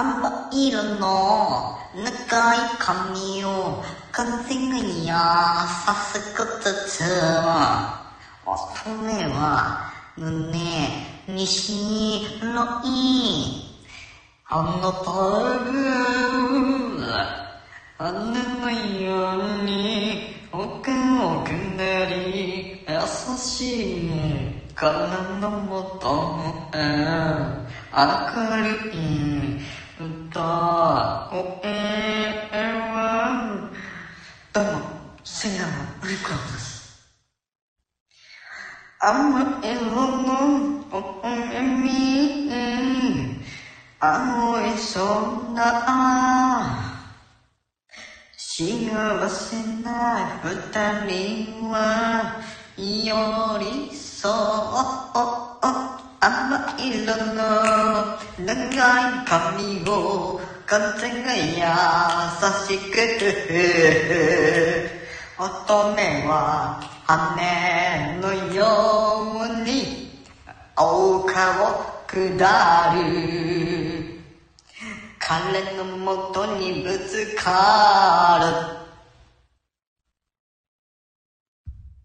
甘い色の長い髪を完全にやさすことつ乙女は胸に白いあのタグ花のように奥奥なり優しい体のもとへ明るい歌声はどうもシンガーのリコです。甘い色のお耳青い空幸せな二人は寄り添う甘い色の長い髪を風が優しく乙女は羽のように丘を下る。彼のもとにぶつかる。